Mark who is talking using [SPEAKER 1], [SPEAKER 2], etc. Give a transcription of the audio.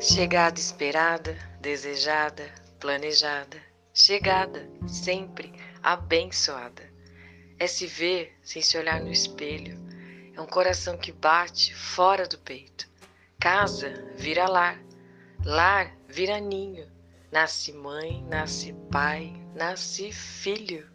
[SPEAKER 1] Chegada esperada, desejada, planejada, chegada, sempre abençoada. É se ver sem se olhar no espelho, é um coração que bate fora do peito. Casa vira lar, lar vira ninho, nasce mãe, nasce pai, nasce filho.